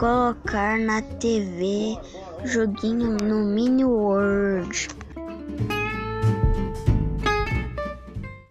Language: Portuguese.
colocar na TV joguinho no Mini